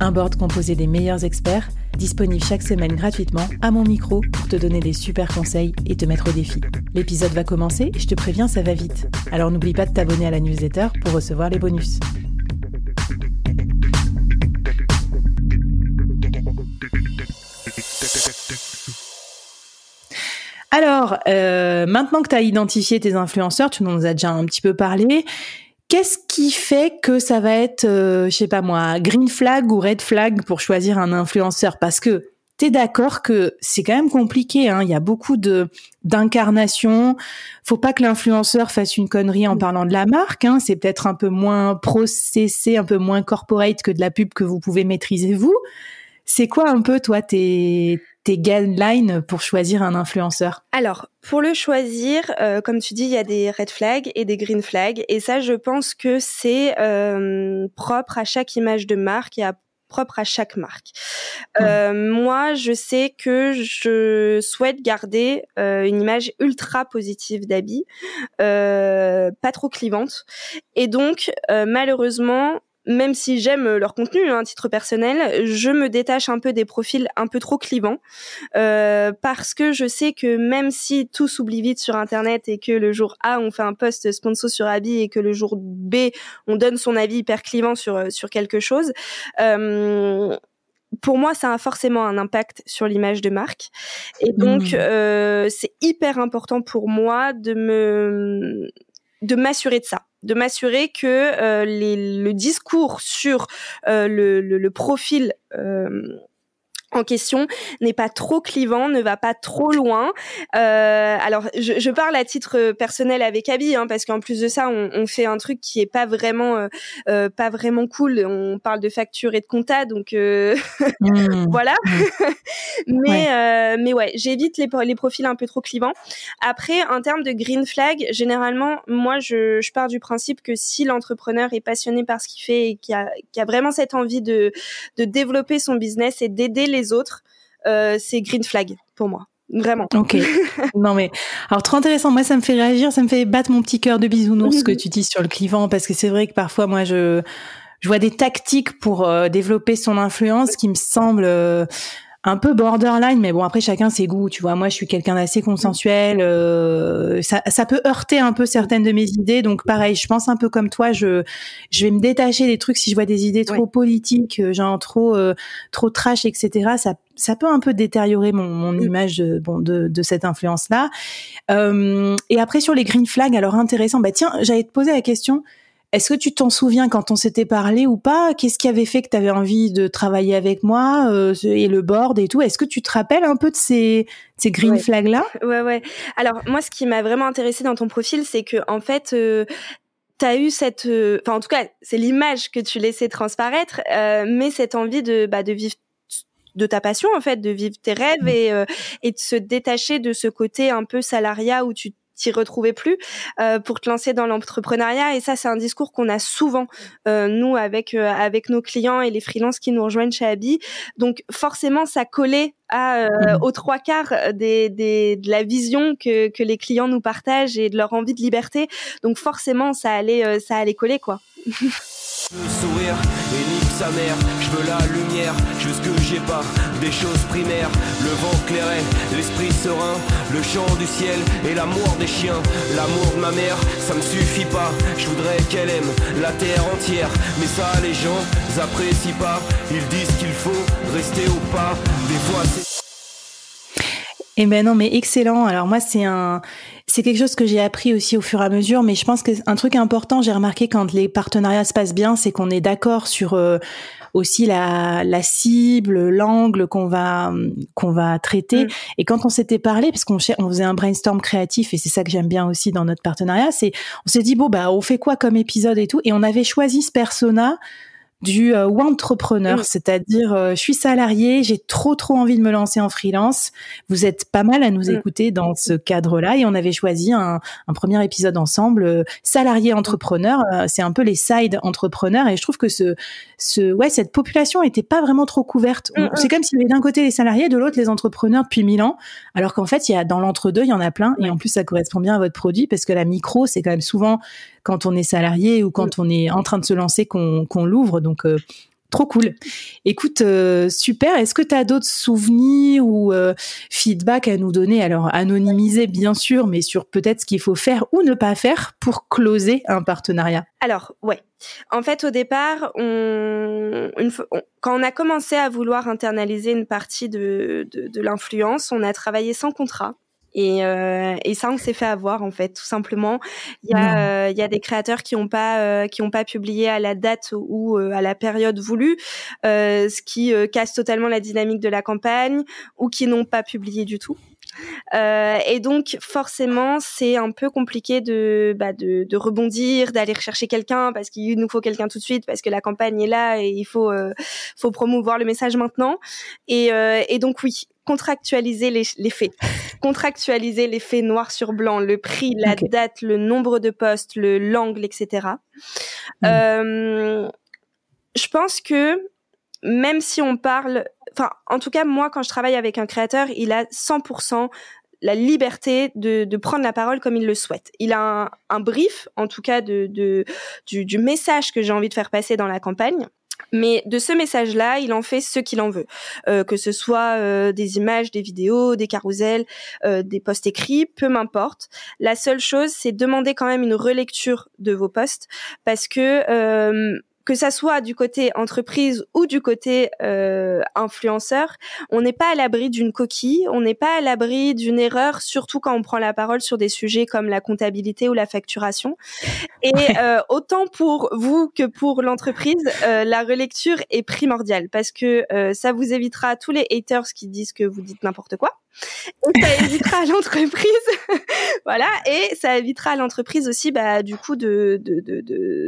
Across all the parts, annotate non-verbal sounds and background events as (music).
Un board composé des meilleurs experts, disponible chaque semaine gratuitement à mon micro pour te donner des super conseils et te mettre au défi. L'épisode va commencer et je te préviens, ça va vite. Alors n'oublie pas de t'abonner à la newsletter pour recevoir les bonus. Alors, euh, maintenant que tu as identifié tes influenceurs, tu nous as déjà un petit peu parlé, Qu'est-ce qui fait que ça va être, euh, je sais pas moi, green flag ou red flag pour choisir un influenceur? Parce que t'es d'accord que c'est quand même compliqué. Hein. Il y a beaucoup de d'incarnation. Faut pas que l'influenceur fasse une connerie en mm. parlant de la marque. Hein. C'est peut-être un peu moins processé, un peu moins corporate que de la pub que vous pouvez maîtriser vous. C'est quoi un peu toi tes tes guidelines pour choisir un influenceur? Alors, pour le choisir, euh, comme tu dis, il y a des red flags et des green flags. Et ça, je pense que c'est euh, propre à chaque image de marque et à propre à chaque marque. Euh, moi, je sais que je souhaite garder une image ultra positive d'habit, pas trop clivante. Et donc, malheureusement, même si j'aime leur contenu hein, à titre personnel, je me détache un peu des profils un peu trop clivants euh, parce que je sais que même si tout s'oublie vite sur Internet et que le jour A on fait un post sponsor sur Abi et que le jour B on donne son avis hyper clivant sur euh, sur quelque chose. Euh, pour moi, ça a forcément un impact sur l'image de marque. Et donc, mmh. euh, c'est hyper important pour moi de me de m'assurer de ça de m'assurer que euh, les, le discours sur euh, le, profil euh, en question n'est pas trop clivant, ne va pas trop loin. Euh, alors, je, je, parle à titre personnel avec Abby, hein, parce qu'en plus de ça, on, on, fait un truc qui est pas vraiment, euh, euh pas vraiment cool. On parle de facture et de compta, donc euh, (laughs) mmh. (laughs) voilà. Mmh. (laughs) mais, ouais. Euh, mais ouais, j'évite les, les profils un peu trop clivants. Après, en termes de green flag, généralement, moi, je, je pars du principe que si l'entrepreneur est passionné par ce qu'il fait et qui a, qui a vraiment cette envie de, de développer son business et d'aider les les autres, euh, c'est green flag pour moi. Vraiment. Ok. (laughs) non mais alors trop intéressant. Moi, ça me fait réagir, ça me fait battre mon petit cœur de bisounours ce que (laughs) tu dis sur le clivant parce que c'est vrai que parfois moi je je vois des tactiques pour euh, développer son influence qui me semblent euh, un peu borderline, mais bon après chacun ses goûts, tu vois. Moi, je suis quelqu'un d'assez consensuel. Euh, ça, ça peut heurter un peu certaines de mes idées, donc pareil, je pense un peu comme toi. Je je vais me détacher des trucs si je vois des idées trop politiques, euh, genre trop euh, trop trash, etc. Ça ça peut un peu détériorer mon, mon mm. image de, bon de, de cette influence là. Euh, et après sur les green flags, alors intéressant. Bah tiens, j'allais te poser la question. Est-ce que tu t'en souviens quand on s'était parlé ou pas? Qu'est-ce qui avait fait que tu avais envie de travailler avec moi euh, et le board et tout? Est-ce que tu te rappelles un peu de ces, ces green ouais. flags là Ouais, ouais. Alors moi, ce qui m'a vraiment intéressé dans ton profil, c'est que en fait. Euh, T'as eu cette, euh, enfin en tout cas, c'est l'image que tu laissais transparaître, euh, mais cette envie de, bah, de vivre de ta passion en fait, de vivre tes rêves mmh. et, euh, et de se détacher de ce côté un peu salariat où tu t'y retrouvais plus euh, pour te lancer dans l'entrepreneuriat. Et ça c'est un discours qu'on a souvent euh, nous avec euh, avec nos clients et les freelances qui nous rejoignent chez Abi donc forcément ça collait à mmh. aux trois quarts des, des de la vision que que les clients nous partagent et de leur envie de liberté. Donc forcément ça allait ça allait coller quoi Je veux la lumière, je ce que j'ai pas, des choses primaires, le vent clairet, l'esprit serein, le chant du ciel et l'amour des chiens, l'amour de ma mère, ça me suffit pas, je voudrais qu'elle aime la terre entière, mais ça les gens apprécient pas, ils disent qu'il faut rester au pas, des fois c'est... Eh ben non, mais excellent. Alors moi, c'est un, c'est quelque chose que j'ai appris aussi au fur et à mesure, mais je pense que un truc important, j'ai remarqué quand les partenariats se passent bien, c'est qu'on est d'accord sur euh, aussi la, la cible, l'angle qu'on va qu'on va traiter. Mm. Et quand on s'était parlé, parce qu'on on faisait un brainstorm créatif, et c'est ça que j'aime bien aussi dans notre partenariat, c'est on s'est dit bon bah on fait quoi comme épisode et tout, et on avait choisi ce persona du euh, entrepreneur, mm. c'est-à-dire euh, je suis salarié, j'ai trop trop envie de me lancer en freelance. Vous êtes pas mal à nous mm. écouter dans ce cadre-là et on avait choisi un, un premier épisode ensemble, euh, salarié entrepreneur. Euh, c'est un peu les side entrepreneurs et je trouve que ce, ce ouais cette population était pas vraiment trop couverte. Mm, c'est comme s'il y avait d'un côté les salariés, de l'autre les entrepreneurs depuis mille ans, alors qu'en fait il y a dans l'entre-deux il y en a plein et en plus ça correspond bien à votre produit parce que la micro c'est quand même souvent quand on est salarié ou quand on est en train de se lancer qu'on l'ouvre. Donc, euh, trop cool. Écoute, euh, super. Est-ce que tu as d'autres souvenirs ou euh, feedback à nous donner? Alors, anonymisé, bien sûr, mais sur peut-être ce qu'il faut faire ou ne pas faire pour closer un partenariat. Alors, ouais. En fait, au départ, on, quand on a commencé à vouloir internaliser une partie de, de l'influence, on a travaillé sans contrat. Et, euh, et, ça, on s'est fait avoir en fait, tout simplement. Il y a, euh, il y a des créateurs qui n'ont pas, euh, qui ont pas publié à la date ou à la période voulue, ce qui casse totalement la dynamique de la campagne, ou qui n'ont pas publié du tout. Euh, et donc forcément, c'est un peu compliqué de, bah, de, de rebondir, d'aller rechercher quelqu'un parce qu'il nous faut quelqu'un tout de suite, parce que la campagne est là et il faut, faut promouvoir le message maintenant. Et, et donc oui, contractualiser les, les faits (laughs) contractualiser les faits noir sur blanc, le prix, la date, le nombre de postes, le l'angle, etc. Euh, je pense que même si on parle, enfin, en tout cas, moi, quand je travaille avec un créateur, il a 100% la liberté de, de, prendre la parole comme il le souhaite. Il a un, un brief, en tout cas, de, de du, du, message que j'ai envie de faire passer dans la campagne. Mais de ce message-là, il en fait ce qu'il en veut, euh, que ce soit euh, des images, des vidéos, des carousels, euh, des posts écrits, peu m'importe. La seule chose, c'est demander quand même une relecture de vos posts, parce que que ça soit du côté entreprise ou du côté euh, influenceur, on n'est pas à l'abri d'une coquille, on n'est pas à l'abri d'une erreur, surtout quand on prend la parole sur des sujets comme la comptabilité ou la facturation. Et euh, autant pour vous que pour l'entreprise, euh, la relecture est primordiale parce que euh, ça vous évitera tous les haters qui disent que vous dites n'importe quoi. Et ça évitera à l'entreprise, (laughs) voilà, et ça évitera à l'entreprise aussi, bah, du coup, de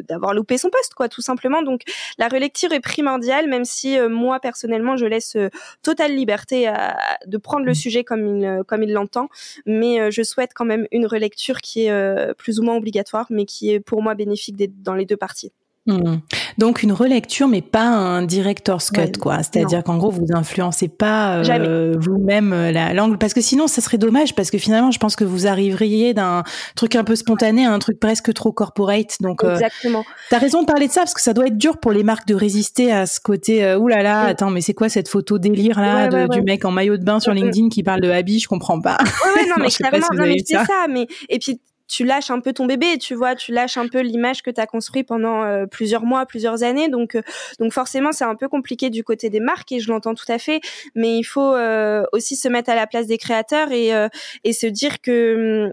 d'avoir loupé son poste, quoi, tout simplement. Donc, la relecture est primordiale, même si euh, moi personnellement, je laisse euh, totale liberté à, de prendre le mmh. sujet comme il euh, comme il l'entend, mais je souhaite quand même une relecture qui est plus ou moins obligatoire, mais qui est pour moi bénéfique dans les deux parties. Hmm. Donc une relecture, mais pas un director's cut, quoi. C'est-à-dire qu'en gros, vous influencez pas euh, vous-même euh, la langue, parce que sinon, ça serait dommage, parce que finalement, je pense que vous arriveriez d'un truc un peu spontané à un truc presque trop corporate. Donc, euh, exactement. T'as raison de parler de ça, parce que ça doit être dur pour les marques de résister à ce côté. Euh, oulala, là là, attends, mais c'est quoi cette photo délire là du mec en maillot de bain sur LinkedIn qui parle de habits? Je comprends pas. Ouais, non, (laughs) mais clairement, non, mais c'est ça. Mais et puis tu lâches un peu ton bébé, tu vois, tu lâches un peu l'image que tu as construit pendant euh, plusieurs mois, plusieurs années. Donc, euh, donc forcément, c'est un peu compliqué du côté des marques et je l'entends tout à fait. Mais il faut euh, aussi se mettre à la place des créateurs et, et se dire que hum,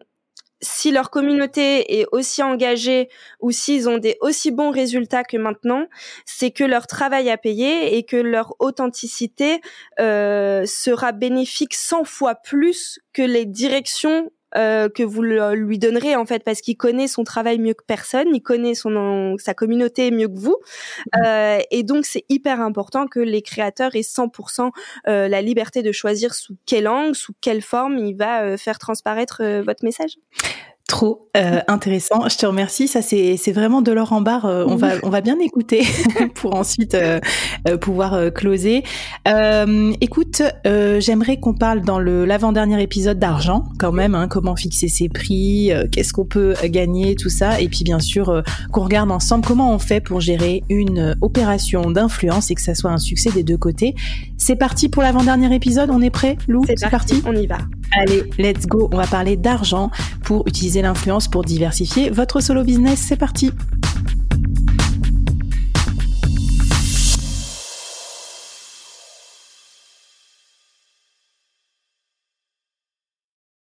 si leur communauté est aussi engagée ou s'ils ont des aussi bons résultats que maintenant, c'est que leur travail a payé et que leur authenticité euh, sera bénéfique 100 fois plus que les directions euh, que vous lui donnerez en fait parce qu'il connaît son travail mieux que personne, il connaît son sa communauté mieux que vous, mmh. euh, et donc c'est hyper important que les créateurs aient 100% euh, la liberté de choisir sous quelle angle, sous quelle forme il va euh, faire transparaître euh, votre message. Trop euh, (laughs) intéressant. Je te remercie. Ça, c'est, c'est vraiment de l'or en barre. Euh, on va, on va bien écouter (laughs) (laughs) pour ensuite euh, pouvoir closer. écoute, j'aimerais qu'on parle dans le l'avant-dernier épisode d'argent, quand même. Hein, comment fixer ses prix, qu'est-ce qu'on peut gagner, tout ça. Et puis, bien sûr, qu'on regarde ensemble comment on fait pour gérer une opération d'influence et que ça soit un succès des deux côtés. C'est parti pour l'avant-dernier épisode. On est prêt, Lou? C'est parti. On y va. Allez, let's go. On va parler d'argent pour utiliser l'influence pour diversifier votre solo business. C'est parti.